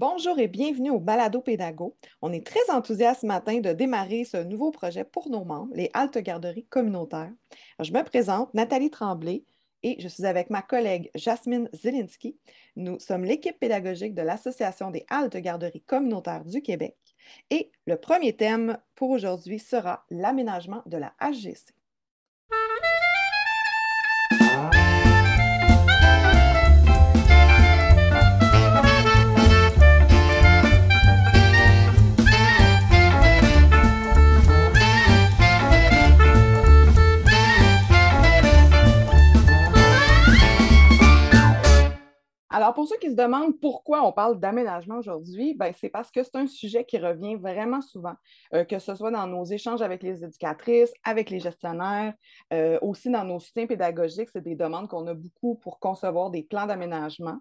Bonjour et bienvenue au Balado Pédago. On est très enthousiaste ce matin de démarrer ce nouveau projet pour nos membres, les haltes garderies communautaires. je me présente, Nathalie Tremblay, et je suis avec ma collègue Jasmine Zelinski. Nous sommes l'équipe pédagogique de l'Association des haltes garderies communautaires du Québec. Et le premier thème pour aujourd'hui sera l'aménagement de la HGC. Alors, pour ceux qui se demandent pourquoi on parle d'aménagement aujourd'hui, ben, c'est parce que c'est un sujet qui revient vraiment souvent, euh, que ce soit dans nos échanges avec les éducatrices, avec les gestionnaires, euh, aussi dans nos soutiens pédagogiques, c'est des demandes qu'on a beaucoup pour concevoir des plans d'aménagement.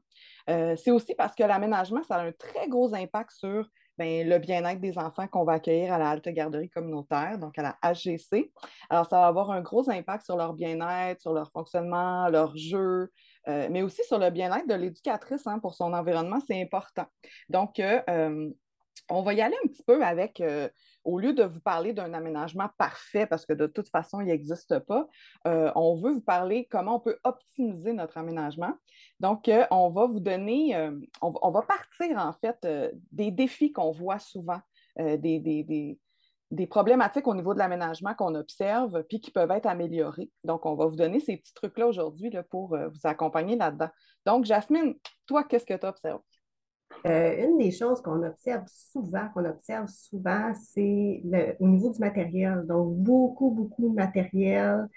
Euh, c'est aussi parce que l'aménagement, ça a un très gros impact sur ben, le bien-être des enfants qu'on va accueillir à la halte garderie communautaire, donc à la HGC. Alors, ça va avoir un gros impact sur leur bien-être, sur leur fonctionnement, leur jeu, euh, mais aussi sur le bien-être de l'éducatrice hein, pour son environnement, c'est important. Donc, euh, euh, on va y aller un petit peu avec, au lieu de vous parler d'un aménagement parfait, parce que de toute façon, il n'existe pas, on veut vous parler comment on peut optimiser notre aménagement. Donc, on va vous donner, on, va partir en fait des défis qu'on voit souvent, des, des problématiques au niveau de l'aménagement qu'on observe puis qui peuvent être améliorées. Donc, on va vous donner ces petits trucs-là aujourd'hui pour euh, vous accompagner là-dedans. Donc, Jasmine, toi, qu'est-ce que tu observes? Euh, une des choses qu'on observe souvent, qu'on observe souvent, c'est au niveau du matériel. Donc, beaucoup, beaucoup de matériel.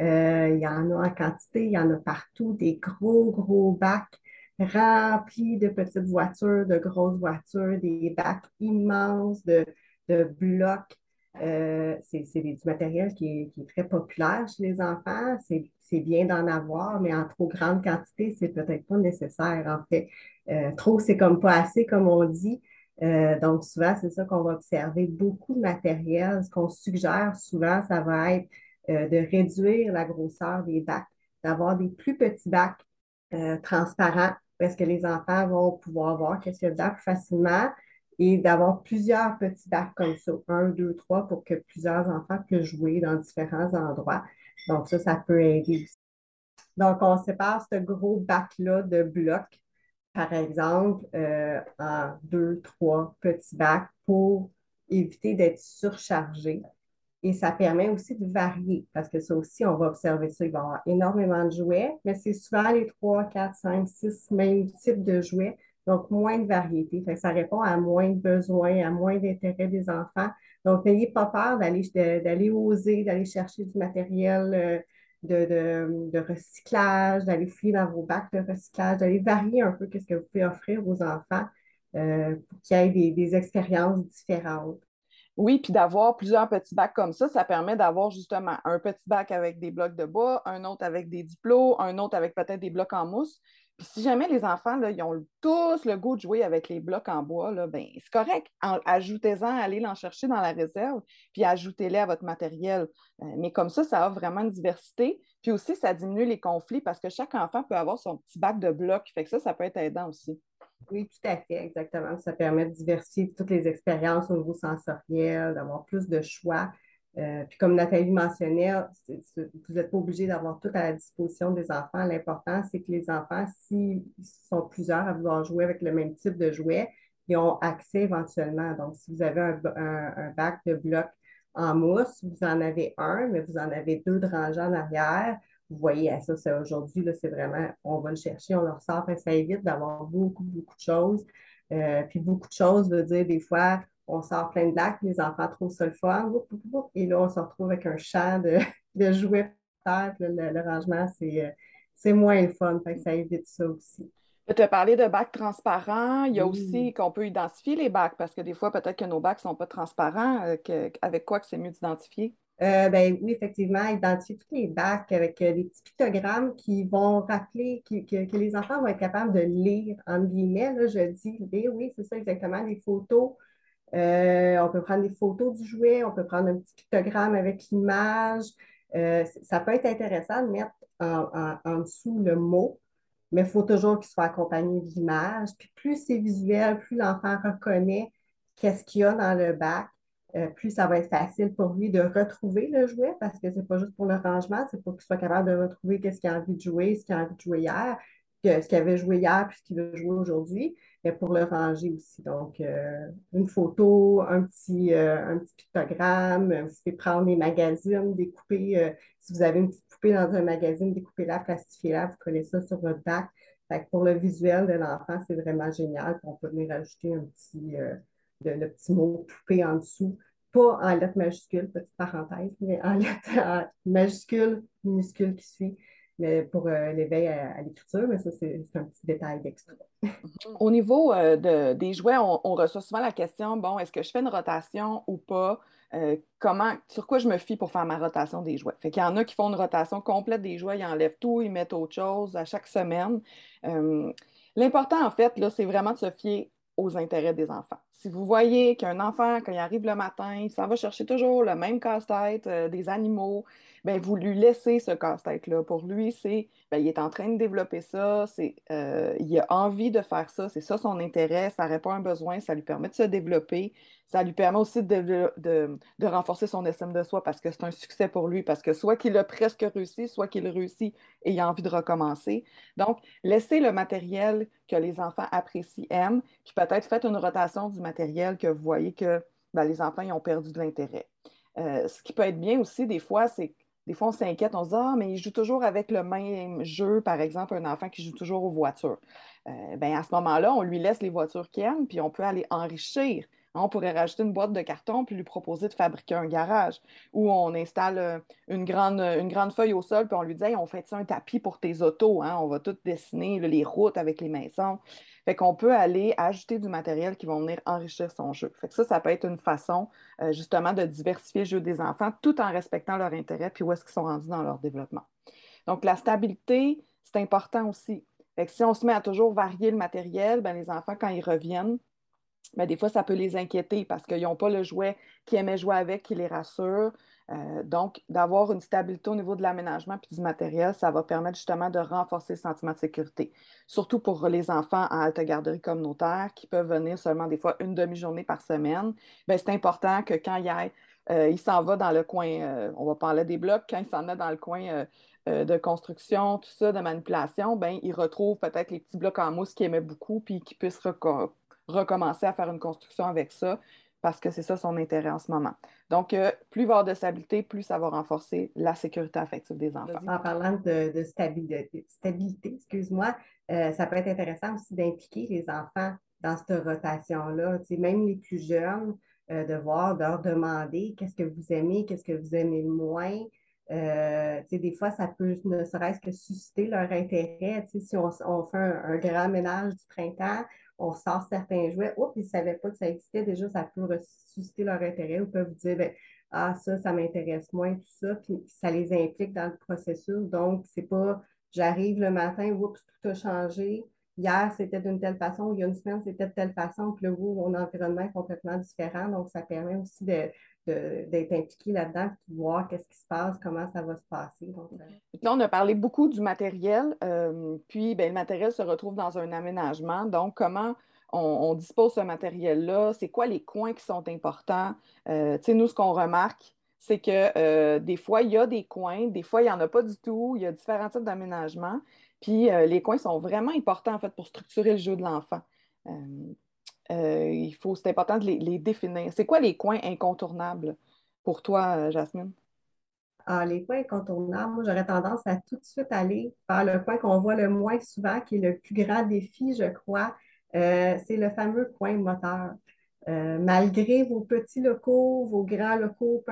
Euh, il y en a en quantité, il y en a partout, des gros, gros bacs remplis de petites voitures, de grosses voitures, des bacs immenses de, de blocs euh, c'est du matériel qui est, très populaire chez les enfants. C'est bien d'en avoir, mais en trop grande quantité, c'est peut-être pas nécessaire, en fait. Euh, trop, c'est comme pas assez, comme on dit. Euh, donc, souvent, c'est ça qu'on va observer. Beaucoup de matériel. Ce qu'on suggère souvent, ça va être de réduire la grosseur des bacs, d'avoir des plus petits bacs transparents parce que les enfants vont pouvoir voir qu'est-ce qu'il y facilement et d'avoir plusieurs petits bacs comme ça, un, deux, trois, pour que plusieurs enfants puissent jouer dans différents endroits. Donc, ça, ça peut aider aussi. Donc, on sépare ce gros bac-là de blocs, par exemple, euh, en deux, trois petits bacs pour éviter d'être surchargé. Et ça permet aussi de varier, parce que ça aussi, on va observer ça. Il va y avoir énormément de jouets, mais c'est souvent les trois, quatre, cinq, six mêmes types de jouets donc, moins de variété. ça répond à moins de besoins, à moins d'intérêt des enfants. Donc, n'ayez pas peur d'aller, oser, d'aller chercher du matériel euh, de, recyclage, d'aller fouiller dans vos bacs de recyclage, d'aller varier un peu ce que vous pouvez offrir aux enfants euh, pour qu'il y ait des, des expériences différentes. Oui, puis d'avoir plusieurs petits bacs comme ça, ça permet d'avoir justement un petit bac avec des blocs de bois, un autre avec des diplômes, un autre avec peut-être des blocs en mousse. Puis si jamais les enfants, là, ils ont tous le goût de jouer avec les blocs en bois, là, ben, c'est correct. Ajoutez-en, allez l'en chercher dans la réserve, puis ajoutez-les à votre matériel. Euh, mais comme ça, ça offre vraiment une diversité. Puis aussi, ça diminue les conflits parce que chaque enfant peut avoir son petit bac de blocs. Fait que ça, ça peut être aidant aussi. Oui, tout à fait, exactement. Ça permet de diversifier toutes les expériences au niveau sensoriel, d'avoir plus de choix. Euh, puis comme Nathalie mentionnait, vous n'êtes pas obligé d'avoir tout à la disposition des enfants. L'important, c'est que les enfants, s'ils sont plusieurs à vouloir jouer avec le même type de jouet, ils ont accès éventuellement. Donc, si vous avez un, bac de blocs en mousse, vous en avez un, mais vous en avez deux de rangées en arrière. Vous voyez, ça, c'est aujourd'hui, c'est vraiment, on va le chercher, on le ressort, ça évite d'avoir beaucoup, beaucoup de choses. Euh, puis beaucoup de choses veut dire des fois, on sort plein de lacs, les enfants trouvent ça le fun, et là, on se retrouve avec un champ de, de jouets terre, le, rangement, euh, c'est moins le fun, fait que ça évite ça aussi. Tu as parlé de bacs transparents. Il y a aussi qu'on peut identifier les bacs parce que des fois, peut-être que nos bacs ne sont pas transparents. Euh, avec quoi que c'est mieux d'identifier? Euh, ben, oui, effectivement, identifier tous les bacs avec des petits pictogrammes qui vont rappeler que, les enfants vont être capables de lire, en guillemets. Là, je dis oui, c'est ça exactement, les photos euh, on peut prendre des photos du jouet, on peut prendre un petit pictogramme avec l'image. Euh, ça peut être intéressant de mettre en, dessous le mot mais il faut toujours qu'il soit accompagné d'image. Puis plus c'est visuel, plus l'enfant reconnaît qu'est-ce qu'il y a dans le bac, euh, plus ça va être facile pour lui de retrouver le jouet parce que c'est pas juste pour le rangement, c'est pour qu'il soit capable de retrouver qu'est-ce qu'il a envie de jouer, ce qu'il a envie de jouer hier, ce qu'il avait joué hier puis ce qu'il veut jouer aujourd'hui, mais pour le ranger aussi. Donc, euh, une photo, un petit, euh, un petit pictogramme, vous pouvez prendre des magazines, découper, si vous avez une petite poupée dans un magazine, découpez-la, plastifiez-la, vous collez ça sur votre bac. pour le visuel de l'enfant, c'est vraiment génial. On peut venir ajouter un petit le petit mot poupée en dessous. Pas en lettres majuscules, petite parenthèse, mais en lettres majuscules, minuscules qui suit pour euh, l'éveil à, l'écriture, mais ça, c'est un petit détail d'extra. Au niveau euh, de, des jouets, on, reçoit souvent la question, bon, est-ce que je fais une rotation ou pas? Euh, comment, sur quoi je me fie pour faire ma rotation des jouets? Fait qu'il y en a qui font une rotation complète des jouets, ils enlèvent tout, ils mettent autre chose à chaque semaine. L'important, en fait, c'est vraiment de se fier aux intérêts des enfants. Si vous voyez qu'un enfant, quand il arrive le matin, il s'en va chercher toujours le même casse-tête, euh, des animaux, bien, vous lui laissez ce casse-tête-là. Pour lui, c'est, bien, il est en train de développer ça, c'est, euh, il a envie de faire ça, c'est ça son intérêt, ça répond à un besoin, ça lui permet de se développer, ça lui permet aussi de, de, renforcer son estime de soi parce que c'est un succès pour lui, parce que soit qu'il a presque réussi, soit qu'il réussit et il a envie de recommencer. Donc, laissez le matériel que les enfants apprécient, aiment, puis peut-être faites une rotation du matériel que vous voyez que ben, les enfants ils ont perdu de l'intérêt. Euh, ce qui peut être bien aussi, des fois, c'est des fois, on s'inquiète, on se dit Ah, mais il joue toujours avec le même jeu, par exemple, un enfant qui joue toujours aux voitures. Euh, ben, à ce moment-là, on lui laisse les voitures qu'il aime, puis on peut aller enrichir. On pourrait rajouter une boîte de carton puis lui proposer de fabriquer un garage où on installe euh, une grande, feuille au sol puis on lui dit on fait un tapis pour tes autos, hein? on va tout dessiner les routes avec les maisons. Fait qu'on peut aller ajouter du matériel qui va venir enrichir son jeu. Fait que ça, ça peut être une façon euh, justement de diversifier le jeu des enfants tout en respectant leur intérêt puis où est-ce qu'ils sont rendus dans leur développement. Donc, la stabilité, c'est important aussi. Fait que si on se met à toujours varier le matériel, ben, les enfants, quand ils reviennent, ben, des fois, ça peut les inquiéter parce qu'ils n'ont pas le jouet qu'ils aimaient jouer avec qui les rassure. Euh, donc, d'avoir une stabilité au niveau de l'aménagement puis du matériel, ça va permettre justement de renforcer le sentiment de sécurité. Surtout pour les enfants en halte garderie communautaire qui peuvent venir seulement des fois une demi-journée par semaine. Ben, c'est important que quand euh, il s'en va dans le coin, euh, on va parler des blocs, quand il s'en va dans le coin de construction, tout ça, de manipulation, ben, il retrouve peut-être les petits blocs en mousse qu'il aimait beaucoup puis qu'il puisse recommencer à faire une construction avec ça parce que c'est ça son intérêt en ce moment. Donc, euh, plus il va y avoir de stabilité, plus ça va renforcer la sécurité affective des enfants. En parlant de, stabilité, stabilité excuse-moi, euh, ça peut être intéressant aussi d'impliquer les enfants dans cette rotation-là. Même les plus jeunes, euh, de voir, de leur demander qu'est-ce que vous aimez, qu'est-ce que vous aimez moins. des fois, ça peut ne serait-ce que susciter leur intérêt. Si on, fait un, grand ménage du printemps, on sort certains jouets, oups, ils ne savaient pas que ça existait, déjà, ça peut susciter leur intérêt ou peuvent dire, ben, ah, ça, ça m'intéresse moins, tout ça, puis ça les implique dans le processus. Donc, c'est pas, j'arrive le matin, oups, tout a changé. Hier, c'était d'une telle façon, il y a une semaine, c'était de telle façon, puis le vous, mon environnement est complètement différent. Donc, ça permet aussi d'être impliqué là-dedans, de voir qu'est-ce qui se passe, comment ça va se passer. Donc, euh, Là, on a parlé beaucoup du matériel, euh, puis ben, le matériel se retrouve dans un aménagement. Donc, comment on, dispose ce matériel-là? C'est quoi les coins qui sont importants? Euh, tu sais, nous, ce qu'on remarque, c'est que des fois, il y a des coins, des fois, il n'y en a pas du tout. Il y a différents types d'aménagements. Puis les coins sont vraiment importants en fait pour structurer le jeu de l'enfant. Il faut, c'est important de les, définir. C'est quoi les coins incontournables pour toi, Jasmine? Ah, les coins incontournables, moi j'aurais tendance à tout de suite aller vers le coin qu'on voit le moins souvent, qui est le plus grand défi, je crois. c'est le fameux coin moteur. malgré vos petits locaux, vos grands locaux,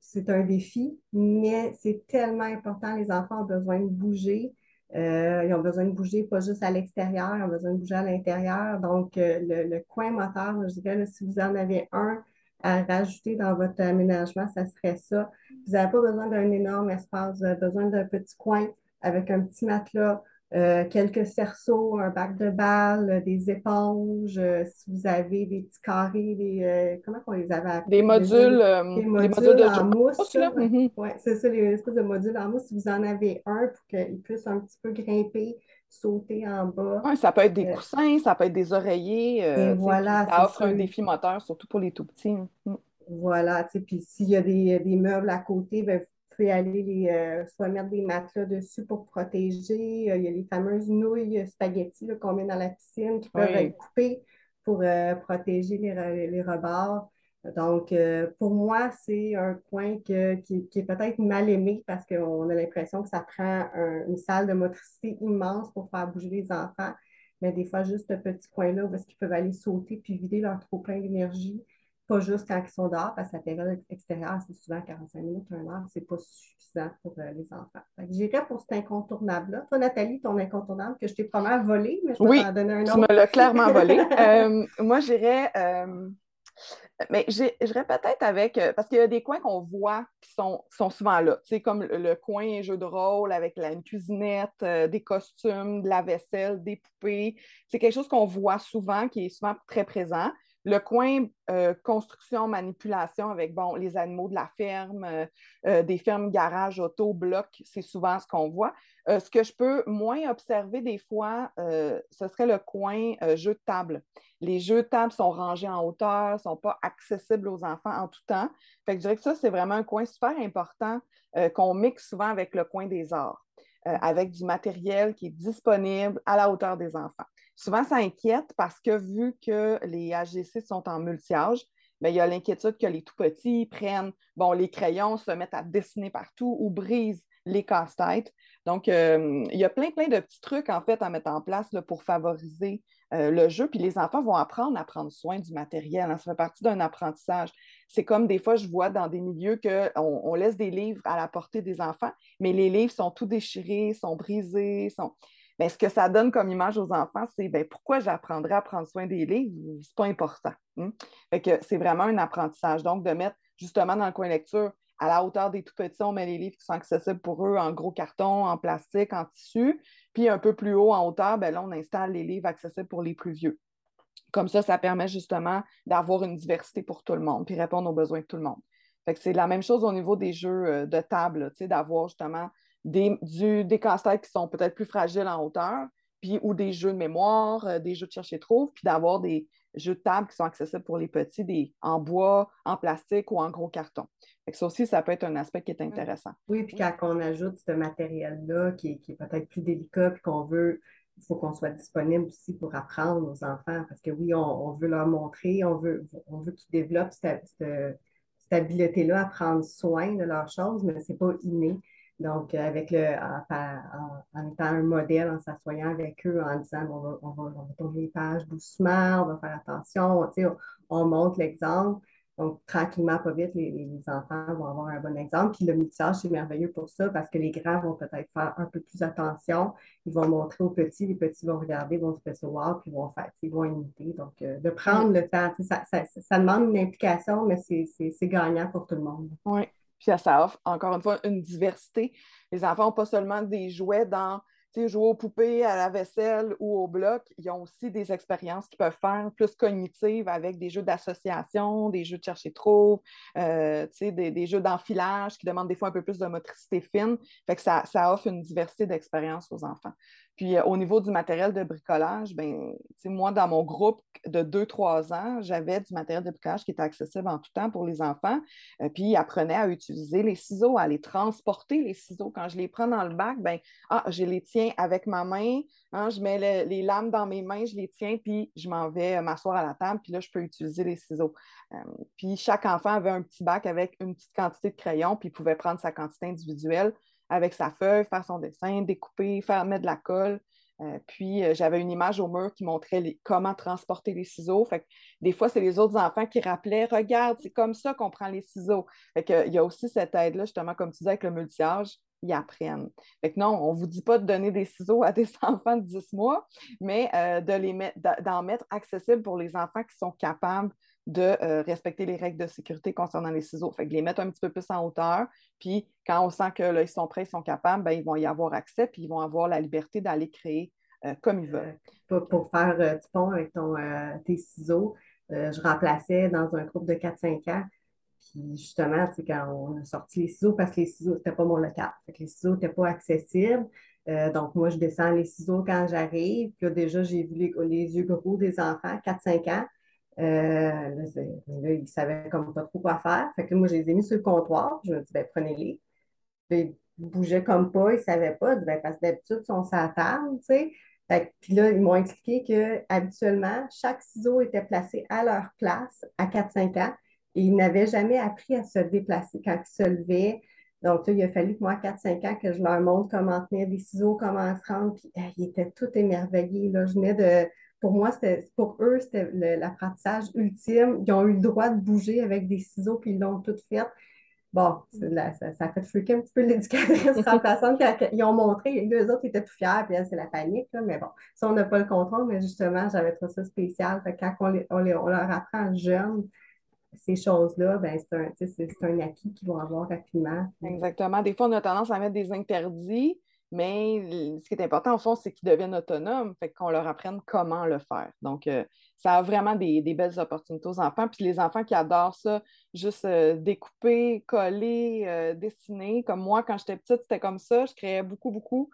c'est un défi, mais c'est tellement important. Les enfants ont besoin de bouger. Euh, ils ont besoin de bouger pas juste à l'extérieur, ils ont besoin de bouger à l'intérieur. Donc, euh, le, coin moteur, je dirais, si vous en avez un à rajouter dans votre aménagement, ça serait ça. Vous n'avez pas besoin d'un énorme espace, vous avez besoin d'un petit coin avec un petit matelas, euh, quelques cerceaux, un bac de balles, des éponges, euh, si vous avez des petits carrés, des, comment on les avait appelés? Des modules, des modules, de en mousse. Mm-hmm. Oui, c'est ça, les espèces de modules en mousse. Si vous en avez un pour qu'ils puissent un petit peu grimper, sauter en bas. Oui, ça peut être des coussins, ça peut être des oreillers. voilà, ça offre un défi moteur, surtout pour les tout petits. Mm. Voilà, tu sais, puis s'il y a des, des, meubles à côté, ben, vous pouvez aller les, euh, soit mettre des matelas dessus pour protéger. Euh, il y a les fameuses nouilles spaghetti qu'on met dans la piscine qui peuvent être coupées pour euh, protéger les, les, rebords. Donc, pour moi, c'est un coin qui, est peut-être mal aimé parce qu'on a l'impression que ça prend une salle de motricité immense pour faire bouger les enfants. Mais des fois, juste ce petit coin-là où ils peuvent aller sauter puis vider leur trop plein d'énergie pas juste quand ils sont dehors, parce que la période extérieure, c'est souvent 45 minutes, 1 heure, c'est pas suffisant pour euh, les enfants. J'irais pour cet incontournable-là. Toi, Nathalie, ton incontournable que je t'ai probablement volé, mais je vais t'en donner un autre. Tu me l'as clairement volé. Euh, moi, j'irais. Euh, mais j'irais peut-être avec, parce qu'il y a des coins qu'on voit qui sont, sont souvent là, tu sais, comme le, coin jeu de rôle avec la, une cuisinette, des costumes, de la vaisselle, des poupées. C'est quelque chose qu'on voit souvent, qui est souvent très présent. Le coin euh, construction, manipulation avec bon, les animaux de la ferme, euh, euh, des fermes, garages, auto, blocs, c'est souvent ce qu'on voit. ce que je peux moins observer des fois, ce serait le coin jeux de table. Les jeux de table sont rangés en hauteur, ne sont pas accessibles aux enfants en tout temps. Fait que je dirais que ça, c'est vraiment un coin super important qu'on mixe souvent avec le coin des arts, avec du matériel qui est disponible à la hauteur des enfants. Souvent, ça inquiète parce que vu que les AGC sont en multi-âge, ben, il y a l'inquiétude que les tout petits prennent, bon, les crayons, se mettent à dessiner partout ou brisent les casse-têtes. Donc, euh, il y a plein, plein de petits trucs, en fait, à mettre en place pour favoriser euh, le jeu. Puis les enfants vont apprendre à prendre soin du matériel. Hein. Ça fait partie d'un apprentissage. C'est comme des fois, je vois dans des milieux qu'on on laisse des livres à la portée des enfants, mais les livres sont tout déchirés, sont brisés, sont... Mais ce que ça donne comme image aux enfants, c'est ben, pourquoi j'apprendrais à prendre soin des livres? C'est pas important. Hein? c'est vraiment un apprentissage. Donc, de mettre justement dans le coin lecture, à la hauteur des tout petits, on met les livres qui sont accessibles pour eux en gros carton, en plastique, en tissu. Puis un peu plus haut en hauteur, ben là, on installe les livres accessibles pour les plus vieux. Comme ça, ça permet justement d'avoir une diversité pour tout le monde, puis répondre aux besoins de tout le monde. C'est la même chose au niveau des jeux euh, de table, d'avoir justement des, du, des casse-têtes qui sont peut-être plus fragiles en hauteur, puis ou des jeux de mémoire, euh, des jeux de chercher-trouve, puis d'avoir des jeux de table qui sont accessibles pour les petits, des, en bois, en plastique ou en gros carton. ça aussi, ça peut être un aspect qui est intéressant. Oui, puis quand on ajoute ce matériel-là qui, est peut-être plus délicat, puis qu'on veut, il faut qu'on soit disponible aussi pour apprendre aux enfants, parce que oui, on, veut leur montrer, on veut, on veut qu'ils développent cette, cette, cette habileté-là à prendre soin de leurs choses, mais ce n'est pas inné. Donc, euh, avec le, en, étant un modèle, en s'assoyant avec eux, en disant on va, on, va, tourner les pages doucement, on va faire attention, on, montre l'exemple. Donc, tranquillement, pas vite, les, enfants vont avoir un bon exemple. Puis le multissage, c'est merveilleux pour ça parce que les grands vont peut-être faire un peu plus attention. Ils vont montrer aux petits, les petits vont regarder, vont se faire puis vont faire, ils vont imiter. Donc, euh, de prendre le temps, ça, ça, ça, demande une implication, mais c'est gagnant pour tout le monde. Oui. Puis ça offre, encore une fois, une diversité. Les enfants n'ont pas seulement des jouets dans jouer aux poupées, à la vaisselle ou au bloc, ils ont aussi des expériences qu'ils peuvent faire plus cognitives avec des jeux d'association, des jeux de chercher trop, euh, des, des, jeux d'enfilage qui demandent des fois un peu plus de motricité fine. Fait que ça offre une diversité d'expériences aux enfants. Puis euh, au niveau du matériel de bricolage, ben, moi, dans mon groupe de 2-3 ans, j'avais du matériel de bricolage qui était accessible en tout temps pour les enfants. Euh, puis ils apprenaient à utiliser les ciseaux, à les transporter, les ciseaux. Quand je les prends dans le bac, ben, ah, je les tiens avec ma main, hein, je mets les lames dans mes mains, je les tiens, puis je m'en vais euh, m'asseoir à la table, puis là, je peux utiliser les ciseaux. puis chaque enfant avait un petit bac avec une petite quantité de crayons, puis il pouvait prendre sa quantité individuelle avec sa feuille, faire son dessin, découper, faire mettre de la colle. Euh, puis euh, j'avais une image au mur qui montrait comment transporter les ciseaux. Des fois, c'est les autres enfants qui rappelaient Regarde, c'est comme ça qu'on prend les ciseaux. Il y a aussi cette aide-là, justement, comme tu disais, avec le multi-âge. ils apprennent. Fait que non, on ne vous dit pas de donner des ciseaux à des enfants de 10 mois, mais euh, d'en mettre accessibles pour les enfants qui sont capables de euh, respecter les règles de sécurité concernant les ciseaux. Fait que les mettre un petit peu plus en hauteur, puis quand on sent que sont prêts, ils sont capables, ben, ils vont y avoir accès, puis ils vont avoir la liberté d'aller créer euh, comme ils veulent. pour, faire du pont avec ton, tes ciseaux, je remplaçais dans un groupe de 4-5 ans puis justement, quand on a sorti les ciseaux, parce que les ciseaux, c'était pas mon local. les ciseaux n'étaient pas accessibles. Euh, donc, moi, je descends les ciseaux quand j'arrive. Puis là, déjà, j'ai vu les, yeux gros des enfants, 4-5 ans. Euh, là, ils savaient comme pas trop quoi faire. Fait que moi, je les ai mis sur le comptoir. Je me dis, ben, prenez-les. Ils bougeaient comme pas, ils savaient pas. Ben, parce que d'habitude, ils sont sur table, tu sais. puis là, ils m'ont expliqué que habituellement, chaque ciseau était placé à leur place à 4-5 ans. Ils n'avaient jamais appris à se déplacer quand ils se levaient. Donc, il a fallu que moi, 4-5 ans, que je leur montre comment tenir des ciseaux, comment se rendre. Puis, ils étaient tout émerveillés. Là. Je venais de. Pour moi, pour eux, c'était l'apprentissage ultime. Ils ont eu le droit de bouger avec des ciseaux, puis ils l'ont tout fait. Bon, ça, ça, a fait freaker un petit peu l'éducatrice remplaçante quand ils ont montré. Les autres étaient tout fiers, puis c'est la panique. mais bon, ça, on n'a pas le contrôle, mais justement, j'avais trouvé ça spécial. quand on, on, on leur apprend jeune, ces choses-là, ben, c'est un, acquis qu'ils vont avoir rapidement. Exactement. Des fois, on a tendance à mettre des interdits, mais ce qui est important, au fond, c'est qu'ils deviennent autonomes, fait qu'on leur apprenne comment le faire. Donc, euh, ça a vraiment des, belles opportunités aux enfants. Puis les enfants qui adorent ça, juste euh, découper, coller, euh, dessiner. Comme moi, quand j'étais petite, c'était comme ça. Je créais beaucoup, beaucoup.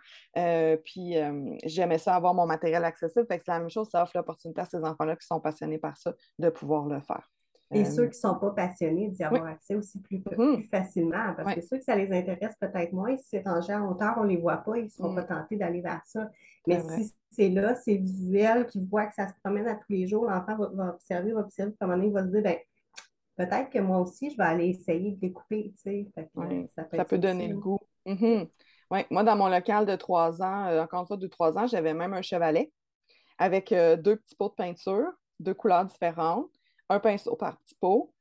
puis j'aimais ça, avoir mon matériel accessible. Fait que c'est la même chose, ça offre l'opportunité à ces enfants-là qui sont passionnés par ça de pouvoir le faire. Et ceux qui ne sont pas passionnés d'y avoir accès aussi plus, mm-hmm. facilement, parce que ceux que ça les intéresse peut-être moins, si c'est rangé en hauteur, on ne les voit pas, ils ne seront pas mm. tentés d'aller vers ça. Mais si c'est là, c'est visuel, qu'ils voient que ça se promène à tous les jours, l'enfant va, observer, va observer, puis à un moment donné, il va se dire, ben, peut-être que moi aussi, je vais aller essayer de découper, tu sais. ça peut, donner le goût. Mm-hmm. Moi, dans mon local de trois ans, euh, encore une fois, de trois ans, j'avais même un chevalet avec euh, deux petits pots de peinture, deux couleurs différentes un pinceau par petit pot.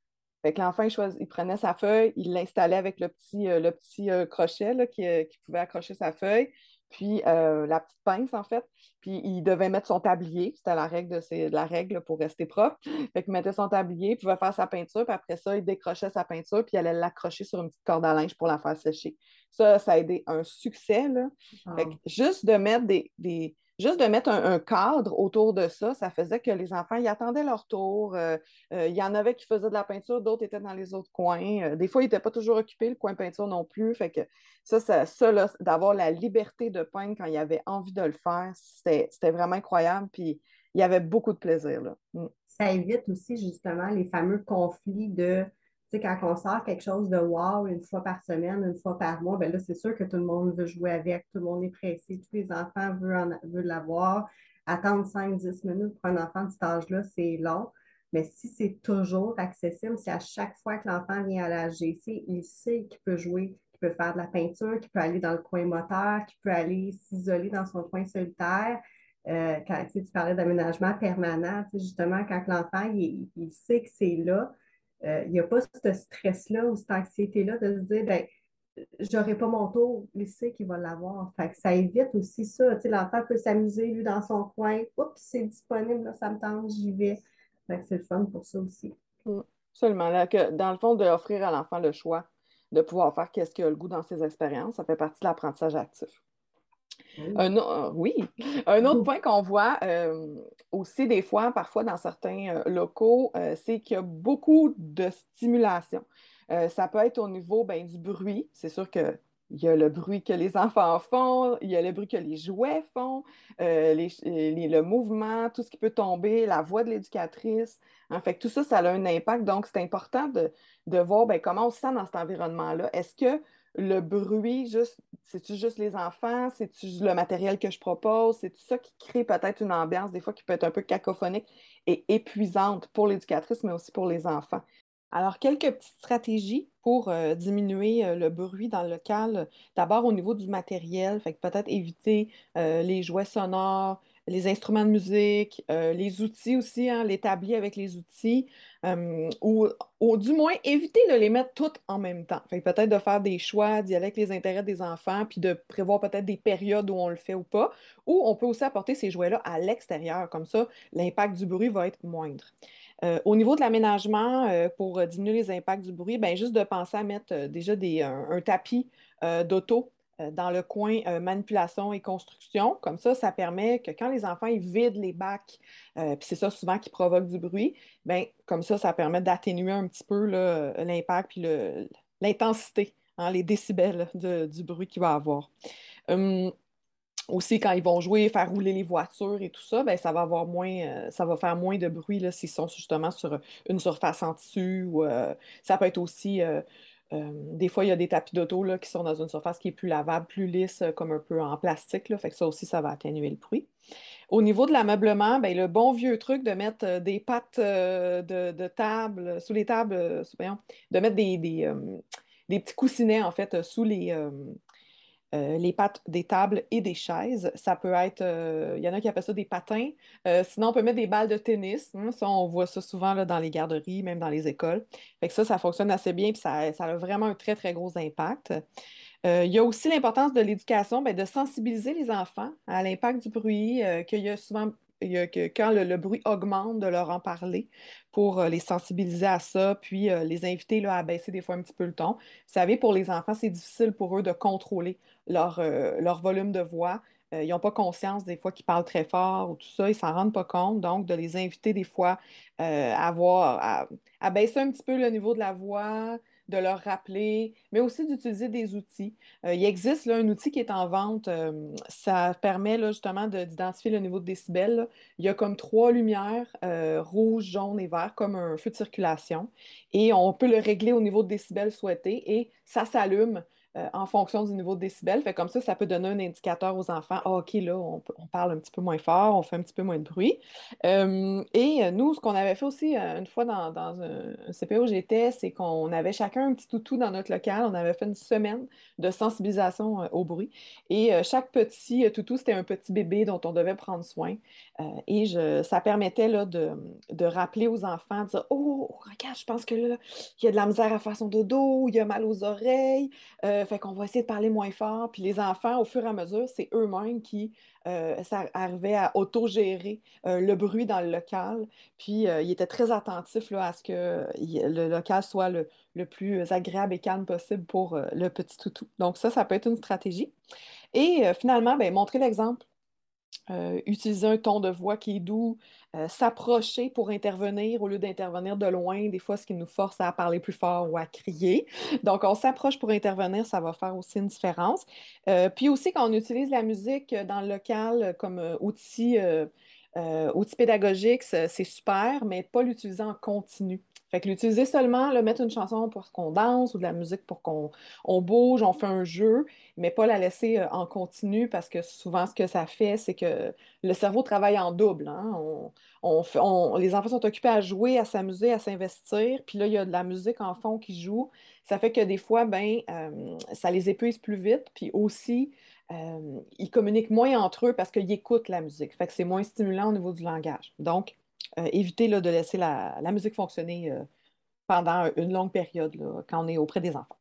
Fait que l'enfant, il, prenait sa feuille, il l'installait avec le petit, euh, le petit euh, crochet là, qui, euh, qui, pouvait accrocher sa feuille, puis la petite pince, en fait. Puis il devait mettre son tablier. C'était la règle de, la règle pour rester propre. Fait qu'il mettait son tablier, il pouvait faire sa peinture, puis après ça, il décrochait sa peinture, puis il allait l'accrocher sur une petite corde à linge pour la faire sécher. Ça, ça a aidé un succès. Là. Fait que juste de mettre des juste de mettre un, cadre autour de ça, ça faisait que les enfants, ils attendaient leur tour. Euh, euh, il y en avait qui faisaient de la peinture, d'autres étaient dans les autres coins. Euh, des fois, ils n'étaient pas toujours occupés, le coin peinture non plus. Fait que ça, ça, d'avoir la liberté de peindre quand il avait envie de le faire, c'était vraiment incroyable. Puis il y avait beaucoup de plaisir. Là. Mm. Ça évite aussi justement les fameux conflits de quand on sort quelque chose de wow une fois par semaine, une fois par mois, ben là, c'est sûr que tout le monde veut jouer avec, tout le monde est pressé, tous les enfants veulent, l'avoir. Attendre 5-10 minutes pour un enfant de cet âge-là, c'est long. Mais si c'est toujours accessible, si à chaque fois que l'enfant vient à la GC, il sait qu'il peut jouer, qu'il peut faire de la peinture, qu'il peut aller dans le coin moteur, qu'il peut aller s'isoler dans son coin solitaire. Euh, quand tu parlais d'aménagement permanent, justement, quand l'enfant il, sait que c'est là, euh, il n'y a pas ce stress-là ou cette anxiété-là de se dire, ben, j'aurai pas mon tour, il sait qu'il va l'avoir. Ça évite aussi ça. l'enfant peut s'amuser, lui, dans son coin. Oups, c'est disponible, ça me tente, j'y vais. c'est le fun pour ça aussi. Mm. Absolument. dans le fond, d'offrir à l'enfant le choix de pouvoir faire qu'est-ce qu'il a le goût dans ses expériences, ça fait partie de l'apprentissage actif. Un, euh, oui. Un autre point qu'on voit euh, aussi des fois, parfois dans certains euh, locaux, c'est qu'il y a beaucoup de stimulation. ça peut être au niveau ben, du bruit. C'est sûr qu'il y a le bruit que les enfants font, il y a le bruit que les jouets font, le mouvement, tout ce qui peut tomber, la voix de l'éducatrice. En fait, tout ça, ça a un impact. Donc, c'est important de, de voir ben, comment on se sent dans cet environnement-là. Est-ce que le bruit, c'est-tu juste les enfants? C'est-tu le matériel que je propose? C'est ça qui crée peut-être une ambiance, des fois, qui peut être un peu cacophonique et épuisante pour l'éducatrice, mais aussi pour les enfants? Alors, quelques petites stratégies pour euh, diminuer euh, le bruit dans le local. D'abord, au niveau du matériel, fait peut-être éviter euh, les jouets sonores, les instruments de musique, euh, les outils aussi, hein, l'établi avec les outils, euh, ou, du moins éviter de les mettre toutes en même temps. peut-être de faire des choix, d'y aller avec les intérêts des enfants, puis de prévoir peut-être des périodes où on le fait ou pas, ou on peut aussi apporter ces jouets-là à l'extérieur. Comme ça, l'impact du bruit va être moindre. Euh, au niveau de l'aménagement, pour diminuer les impacts du bruit, ben, juste de penser à mettre déjà des, un tapis d'auto dans le coin euh, manipulation et construction. Comme ça, ça permet que quand les enfants ils vident les bacs, euh, puis c'est ça souvent qui provoque du bruit, bien, comme ça, ça permet d'atténuer un petit peu l'impact puis l'intensité, hein, les décibels du bruit qu'il va avoir. Hum, aussi, quand ils vont jouer, faire rouler les voitures et tout ça, ben, ça va avoir moins, ça va faire moins de bruit s'ils sont justement sur une surface en dessus. Ou, ça peut être aussi euh, des fois, il y a des tapis d'auto qui sont dans une surface qui est plus lavable, plus lisse, euh, comme un peu en plastique. Là, fait que ça aussi, ça va atténuer le bruit. Au niveau de l'ameublement, ben, le bon vieux truc de mettre euh, des pattes de, table, sous les tables, de mettre des, des, petits coussinets, en fait, sous les, euh, les pattes des tables et des chaises. Ça peut être, euh, il y en a qui appellent ça des patins. Euh, sinon, on peut mettre des balles de tennis. Hein. Ça, on voit ça souvent là, dans les garderies, même dans les écoles. Fait que ça, ça fonctionne assez bien, puis ça, a vraiment un très, très gros impact. il y a aussi l'importance de l'éducation, ben, de sensibiliser les enfants à l'impact du bruit, qu'il y a souvent que quand le, bruit augmente, de leur en parler pour les sensibiliser à ça, puis les inviter là, à baisser des fois un petit peu le ton. Vous savez, pour les enfants, c'est difficile pour eux de contrôler leur, euh, leur volume de voix. ils n'ont pas conscience des fois qu'ils parlent très fort ou tout ça, ils s'en rendent pas compte. Donc, de les inviter des fois à, avoir, à baisser un petit peu le niveau de la voix, de leur rappeler, mais aussi d'utiliser des outils. Euh, il existe un outil qui est en vente. Euh, ça permet justement d'identifier le niveau de décibels. Il y a comme trois lumières, euh, rouge, jaune et vert, comme un feu de circulation. Et on peut le régler au niveau de décibels souhaité et ça s'allume euh, en fonction du niveau de décibel. Fait comme ça, ça peut donner un indicateur aux enfants. Ah, OK, là, on, parle un petit peu moins fort, on fait un petit peu moins de bruit. Euh, et euh, nous, ce qu'on avait fait aussi une fois dans, un, CPO où j'étais, c'est qu'on avait chacun un petit toutou dans notre local. On avait fait une semaine de sensibilisation au bruit. Et chaque petit toutou, c'était un petit bébé dont on devait prendre soin. Et je, ça permettait là, de, de, rappeler aux enfants, de dire Oh, regarde, je pense que là, il y a de la misère à faire son dodo, il y a mal aux oreilles fait qu'on va essayer de parler moins fort. Puis les enfants, au fur et à mesure, c'est eux-mêmes qui euh, arrivaient à autogérer euh, le bruit dans le local. Puis euh, ils étaient très attentifs là, à ce que le local soit le, plus agréable et calme possible pour le petit toutou. Donc ça, ça peut être une stratégie. Et finalement, ben, montrer l'exemple. Utiliser un ton de voix qui est doux, euh, s'approcher pour intervenir au lieu d'intervenir de loin, des fois, ce qui nous force à parler plus fort ou à crier. Donc, on s'approche pour intervenir, ça va faire aussi une différence. Euh, puis aussi, quand on utilise la musique dans le local comme euh, outil, outil pédagogique, c'est super, mais pas l'utiliser en continu. Fait que l'utiliser seulement, le mettre une chanson pour qu'on danse ou de la musique pour qu'on bouge, on fait un jeu, mais pas la laisser euh, en continu parce que souvent ce que ça fait, c'est que le cerveau travaille en double. Hein. Les enfants sont occupés à jouer, à s'amuser, à s'investir, puis là, il y a de la musique en fond qui joue. Ça fait que des fois, ben, euh, ça les épuise plus vite, puis aussi, euh, ils communiquent moins entre eux parce qu'ils écoutent la musique. Fait que c'est moins stimulant au niveau du langage. Donc, euh, éviter de laisser la, musique fonctionner euh, pendant une longue période quand on est auprès des enfants.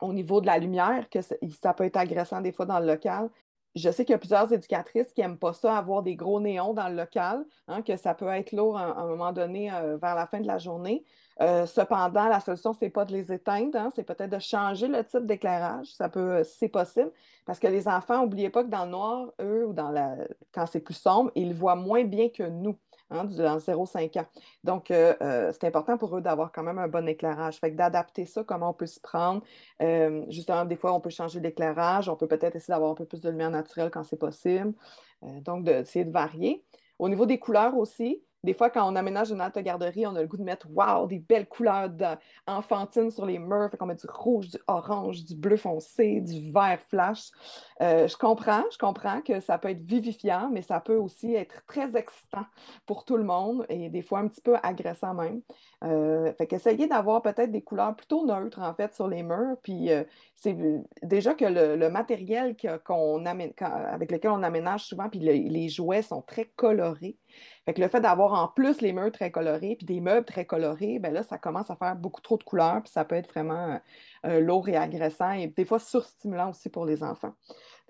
Au niveau de la lumière, que ça peut être agressant des fois dans le local, je sais qu'il y a plusieurs éducatrices qui n'aiment pas ça, avoir des gros néons dans le local, hein, que ça peut être lourd à, un moment donné euh, vers la fin de la journée. cependant, la solution, ce n'est pas de les éteindre, hein, c'est peut-être de changer le type d'éclairage. Ça peut, si c'est possible, parce que les enfants, n'oubliez pas que dans le noir, eux, ou dans la, quand c'est plus sombre, ils voient moins bien que nous hein, dans 0-5 ans. Donc, euh, euh, c'est important pour eux d'avoir quand même un bon éclairage. Fait que d'adapter ça, comment on peut s'y prendre. Euh, justement, des fois, on peut changer d'éclairage. On peut peut-être essayer d'avoir un peu plus de lumière naturelle quand c'est possible. donc, d'essayer de varier. Au niveau des couleurs aussi, des fois, quand on aménage une halte garderie, on a le goût de mettre, wow, des belles couleurs enfantines sur les murs. Fait qu'on met du rouge, du orange, du bleu foncé, du vert flash. Euh, je comprends, je comprends que ça peut être vivifiant, mais ça peut aussi être très excitant pour tout le monde et des fois un petit peu agressant même. Euh, fait qu'essayer d'avoir peut-être des couleurs plutôt neutres, en fait, sur les murs. Puis euh, c'est déjà que le, matériel qu'on avec lequel on aménage souvent, puis les jouets sont très colorés. Fait que le fait d'avoir en plus les murs très colorés, puis des meubles très colorés, ben là, ça commence à faire beaucoup trop de couleurs, puis ça peut être vraiment euh, lourd et agressant, et des fois surstimulant aussi pour les enfants.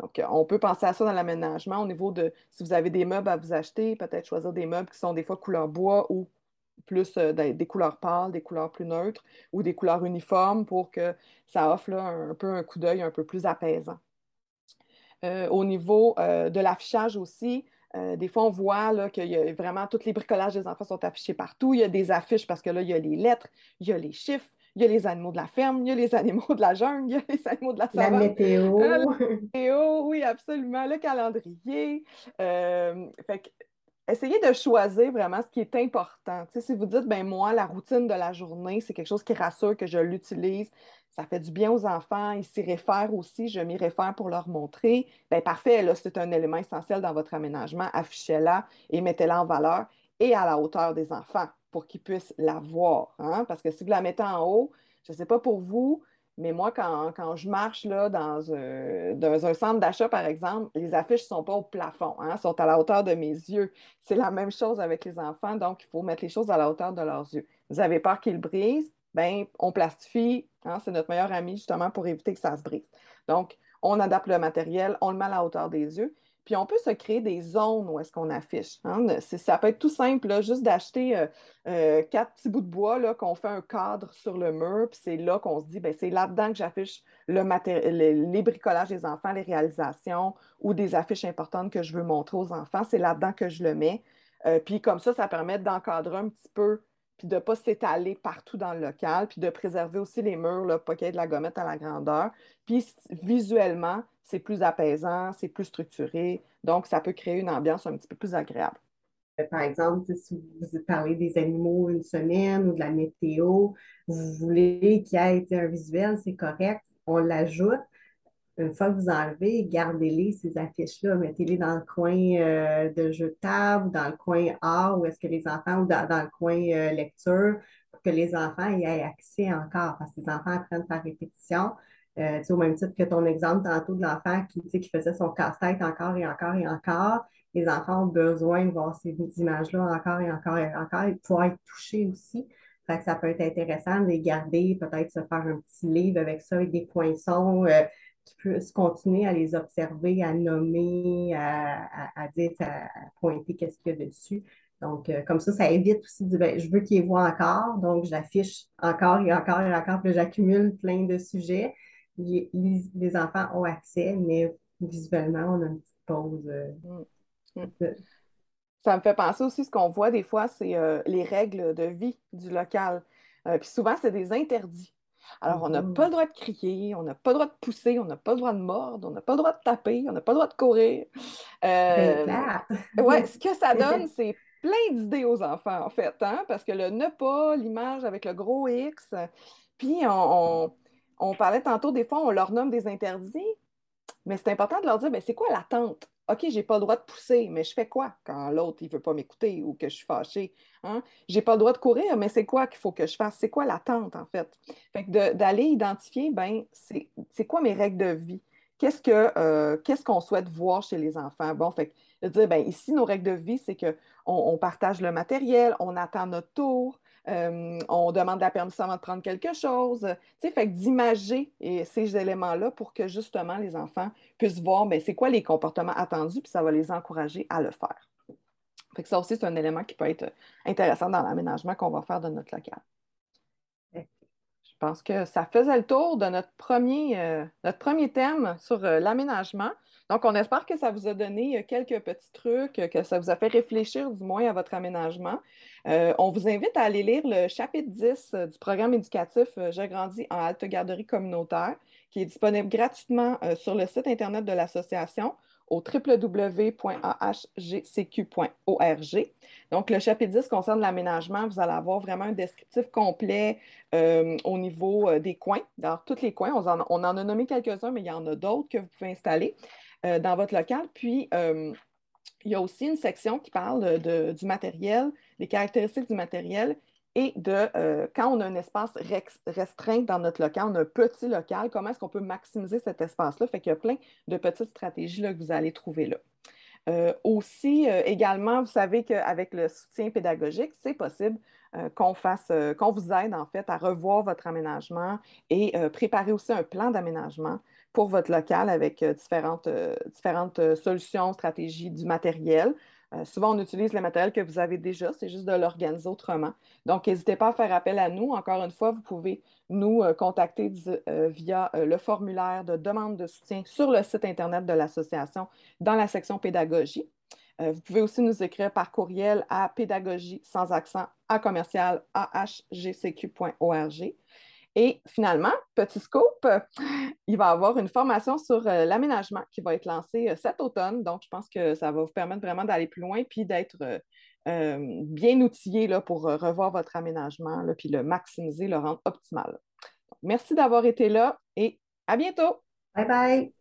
Donc, on peut penser à ça dans l'aménagement au niveau de si vous avez des meubles à vous acheter, peut-être choisir des meubles qui sont des fois couleur bois ou plus euh, des couleurs pâles, des couleurs plus neutres ou des couleurs uniformes pour que ça offre un, peu un coup d'œil un peu plus apaisant. Euh, au niveau euh, de l'affichage aussi, des fois, on voit qu'il y a vraiment tous les bricolages des enfants sont affichés partout. Il y a des affiches parce que là, il y a les lettres, il y a les chiffres, il y a les animaux de la ferme, il y a les animaux de la jungle, il y a les animaux de la savane. La météo. la météo, oui, absolument. Le calendrier. fait que essayez de choisir vraiment ce qui est important. si vous dites, ben moi, la routine de la journée, c'est quelque chose qui rassure que je l'utilise, ça fait du bien aux enfants, ils s'y réfèrent aussi, je m'y réfère pour leur montrer, ben parfait, là, c'est un élément essentiel dans votre aménagement, affichez-la et mettez-la en valeur et à la hauteur des enfants pour qu'ils puissent la voir. Hein? Parce que si vous la mettez en haut, je ne sais pas pour vous, mais moi, quand, je marche là, dans, un, centre d'achat, par exemple, les affiches ne sont pas au plafond, hein, sont à la hauteur de mes yeux. C'est la même chose avec les enfants, donc il faut mettre les choses à la hauteur de leurs yeux. Vous avez peur qu'ils brisent? Bien, on plastifie, hein, c'est notre meilleur ami justement pour éviter que ça se brise. Donc, on adapte le matériel, on le met à la hauteur des yeux. Puis on peut se créer des zones où est-ce qu'on affiche. Hein. Ça peut être tout simple, juste d'acheter euh, euh, quatre petits bouts de bois qu'on fait un cadre sur le mur, puis c'est là qu'on se dit, ben, c'est là-dedans que j'affiche le les bricolages des enfants, les réalisations ou des affiches importantes que je veux montrer aux enfants. C'est là-dedans que je le mets. Euh, puis comme ça, ça permet d'encadrer un petit peu puis de ne pas s'étaler partout dans le local, puis de préserver aussi les murs, là, pas qu'il y ait de la gommette à la grandeur. Puis visuellement, c'est plus apaisant, c'est plus structuré, donc ça peut créer une ambiance un petit peu plus agréable. Euh, par exemple, si vous parlez des animaux une semaine ou de la météo, vous voulez qu'il y ait un visuel, c'est correct, on l'ajoute, une fois que vous enlevez, gardez-les, ces affiches-là, mettez-les dans le coin euh, de jeu de table, dans le coin art, où est-ce que les enfants, ou dans, le coin euh, lecture, pour que les enfants y aient accès encore, parce que les enfants apprennent par répétition. Euh, au même titre que ton exemple tantôt de l'enfant qui, qui faisait son casse-tête encore et encore et encore, les enfants ont besoin de voir ces images-là encore et encore et encore et pouvoir être touchés aussi. Fait ça peut être intéressant de les garder, peut-être se faire un petit livre avec ça, avec des poinçons qui puissent continuer à les observer, à nommer, à, dire, à, pointer qu'est-ce qu'il y a dessus. Donc, euh, comme ça, ça évite aussi de ben, je veux qu'ils voient encore, donc j'affiche encore et encore et encore, puis j'accumule plein de sujets. Les, enfants ont accès, mais visuellement, on a une petite pause. Euh, mm. Mm. Ça me fait penser aussi, ce qu'on voit des fois, c'est euh, les règles de vie du local. puis souvent, c'est des interdits. Alors, on n'a pas le droit de crier, on n'a pas le droit de pousser, on n'a pas le droit de mordre, on n'a pas le droit de taper, on n'a pas le droit de courir. Euh, ouais, ce que ça donne, c'est plein d'idées aux enfants, en fait, hein, parce que le ne pas, l'image avec le gros X, puis on, on, parlait tantôt, des fois, on leur nomme des interdits, mais c'est important de leur dire, ben, c'est quoi l'attente? OK, j'ai pas le droit de pousser, mais je fais quoi quand l'autre il veut pas m'écouter ou que je suis fâchée? Hein? J'ai pas le droit de courir, mais c'est quoi qu'il faut que je fasse? C'est quoi l'attente, en fait? Fait que d'aller identifier, ben, c'est quoi mes règles de vie? Euh, qu'est-ce qu'on souhaite voir chez les enfants? Bon, fait de dire, ben, ici, nos règles de vie, c'est qu'on on partage le matériel, on attend notre tour, euh, on demande la permission avant de prendre quelque chose. Tu sais, fait que d'imager ces éléments-là pour que justement les enfants puissent voir ben, c'est quoi les comportements attendus, puis ça va les encourager à le faire. Fait que ça aussi, c'est un élément qui peut être intéressant dans l'aménagement qu'on va faire de notre local. Je pense que ça faisait le tour de notre premier, euh, notre premier thème sur euh, l'aménagement. Donc, on espère que ça vous a donné euh, quelques petits trucs, euh, que ça vous a fait réfléchir du moins à votre aménagement. Euh, on vous invite à aller lire le chapitre 10 du programme éducatif J'ai grandi en halte garderie communautaire, qui est disponible gratuitement sur le site Internet de l'association au www.ahgcq.org. Donc, le chapitre 10 concerne l'aménagement. Vous allez avoir vraiment un descriptif complet au niveau des coins. Dans tous les coins, on en a nommé quelques-uns, mais il y en a d'autres que vous pouvez installer euh, dans votre local. Puis, il y a aussi une section qui parle du matériel, des caractéristiques du matériel et de quand on a un espace restreint dans notre local, on a un petit local, comment est-ce qu'on peut maximiser cet espace-là? Fait qu'il y a plein de petites stratégies que vous allez trouver là. Euh, aussi, euh, également, vous savez qu'avec le soutien pédagogique, c'est possible euh, qu'on fasse, qu'on vous aide en fait à revoir votre aménagement et préparer aussi un plan d'aménagement pour votre local avec différentes, différentes solutions, stratégies du matériel. Euh, souvent, on utilise le matériel que vous avez déjà, c'est juste de l'organiser autrement. Donc, n'hésitez pas à faire appel à nous. Encore une fois, vous pouvez nous euh, contacter euh, via le formulaire de demande de soutien sur le site Internet de l'association dans la section pédagogie. vous pouvez aussi nous écrire par courriel à pédagogie sans accent à commercial ahgcq.org. Et finalement, petit scoop, il va y avoir une formation sur euh, l'aménagement qui va être lancée euh, cet automne. Donc, je pense que ça va vous permettre vraiment d'aller plus loin puis d'être euh, bien outillé là, pour revoir votre aménagement puis le maximiser, le rendre optimal. merci d'avoir été là et à bientôt. Bye bye.